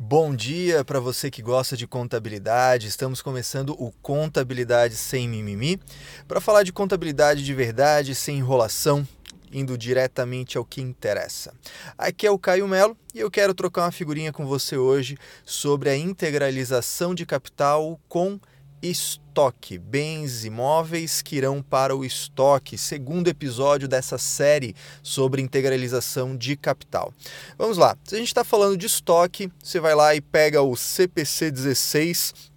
Bom dia para você que gosta de contabilidade. Estamos começando o Contabilidade Sem Mimimi para falar de contabilidade de verdade, sem enrolação, indo diretamente ao que interessa. Aqui é o Caio Melo e eu quero trocar uma figurinha com você hoje sobre a integralização de capital com estoque, bens imóveis que irão para o estoque, segundo episódio dessa série sobre integralização de capital. Vamos lá, se a gente está falando de estoque, você vai lá e pega o CPC 16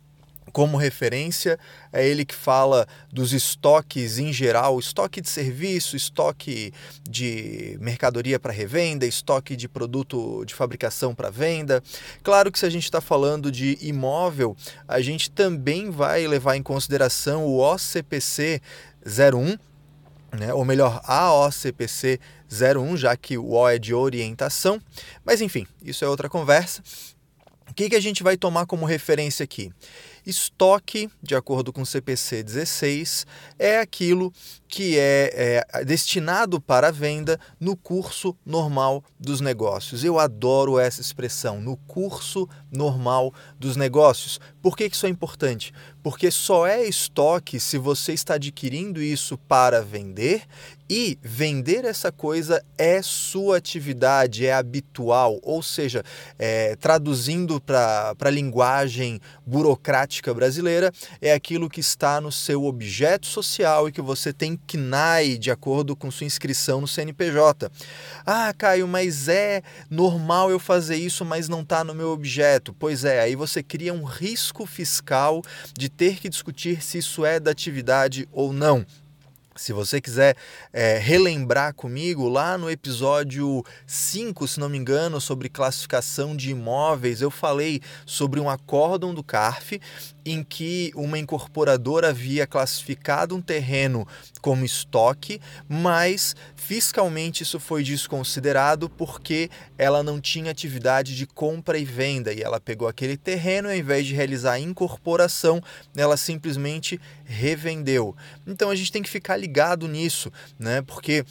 como referência, é ele que fala dos estoques em geral, estoque de serviço, estoque de mercadoria para revenda, estoque de produto de fabricação para venda. Claro que se a gente está falando de imóvel, a gente também vai levar em consideração o OCPC 01, né, ou melhor, a OCPC 01, já que o O é de orientação, mas enfim, isso é outra conversa. O que, que a gente vai tomar como referência aqui? Estoque, de acordo com o CPC 16, é aquilo que é, é, destinado para venda no curso normal dos negócios. Eu adoro essa expressão, no curso normal dos negócios. Por que isso é importante? Porque só é estoque se você está adquirindo isso para vender e vender essa coisa é sua atividade, é habitual, ou seja, é, traduzindo para a linguagem burocrática brasileira, é aquilo que está no seu objeto social e que você tem CNAE de acordo com sua inscrição no CNPJ. Ah, Caio, mas é normal eu fazer isso, mas não está no meu objeto. Pois é, aí você cria um risco fiscal de ter que discutir se isso é da atividade ou não. Se você quiser é, relembrar comigo, lá no episódio 5, se não me engano, sobre classificação de imóveis, eu falei sobre um acórdão do CARF em que uma incorporadora havia classificado um terreno como estoque, mas fiscalmente isso foi desconsiderado porque ela não tinha atividade de compra e venda e ela pegou aquele terreno ao invés de realizar a incorporação, ela simplesmente revendeu. Então a gente tem que ficar ligado nisso, né? Porque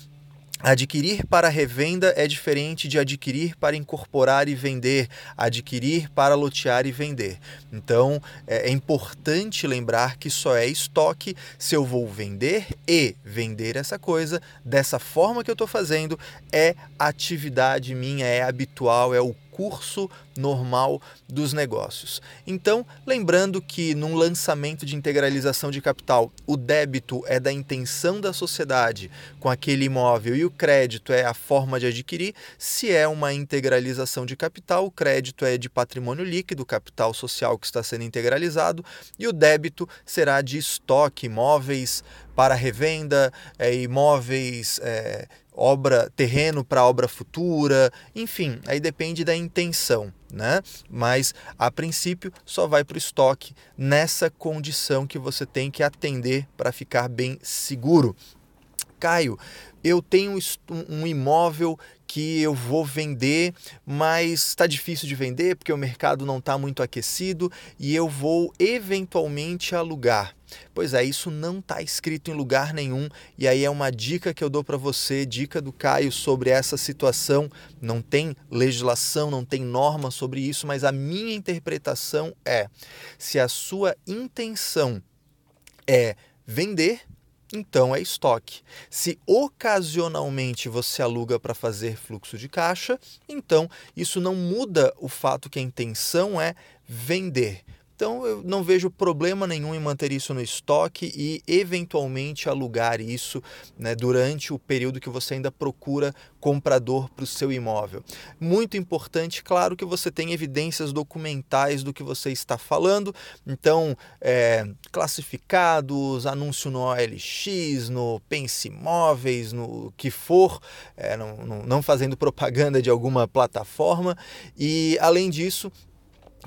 Adquirir para revenda é diferente de adquirir para incorporar e vender, adquirir para lotear e vender. Então é, é importante lembrar que só é estoque se eu vou vender e vender essa coisa dessa forma que eu estou fazendo, é atividade minha, é habitual, é o curso normal dos negócios. Então, lembrando que num lançamento de integralização de capital, o débito é da intenção da sociedade com aquele imóvel e o crédito é a forma de adquirir. Se é uma integralização de capital, o crédito é de patrimônio líquido, capital social que está sendo integralizado, e o débito será de estoque, imóveis para revenda, é, imóveis é, obra, terreno para obra futura, enfim, aí depende da intenção, né? Mas a princípio só vai para o estoque nessa condição que você tem que atender para ficar bem seguro. Caio, eu tenho um imóvel que eu vou vender, mas está difícil de vender porque o mercado não está muito aquecido e eu vou eventualmente alugar. Pois é, isso não está escrito em lugar nenhum e aí é uma dica que eu dou para você, dica do Caio sobre essa situação. Não tem legislação, não tem norma sobre isso, mas a minha interpretação é: se a sua intenção é vender, então é estoque. Se ocasionalmente você aluga para fazer fluxo de caixa, então isso não muda o fato que a intenção é vender. Então eu não vejo problema nenhum em manter isso no estoque e eventualmente alugar isso né, durante o período que você ainda procura comprador para o seu imóvel. Muito importante, claro, que você tenha evidências documentais do que você está falando. Então, é, classificados, anúncio no OLX, no Pense Imóveis, no que for, é, não, não, não fazendo propaganda de alguma plataforma. E além disso,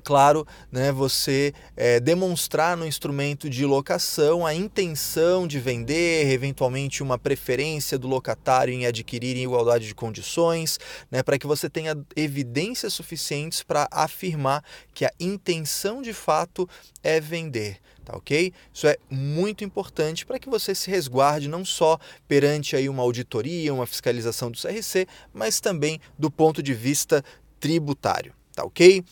claro, né, você é, demonstrar no instrumento de locação a intenção de vender, eventualmente uma preferência do locatário em adquirir em igualdade de condições, né, para que você tenha evidências suficientes para afirmar que a intenção de fato é vender. Tá ok? Isso é muito importante para que você se resguarde não só perante aí uma auditoria, uma fiscalização do CRC, mas também do ponto de vista tributário. Tá ok?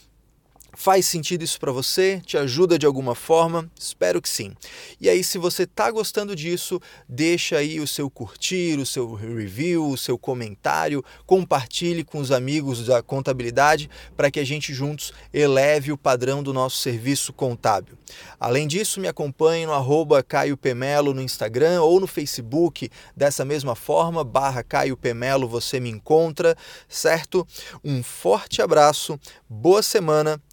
Faz sentido isso para você? Te ajuda de alguma forma? Espero que sim. E aí, se você está gostando disso, deixa aí o seu curtir, o seu review, o seu comentário, compartilhe com os amigos da contabilidade para que a gente juntos eleve o padrão do nosso serviço contábil. Além disso, me acompanhe no arroba Caio Pemelo no Instagram ou no Facebook, dessa mesma forma, barra Caio Pemelo, você me encontra, certo? Um forte abraço, boa semana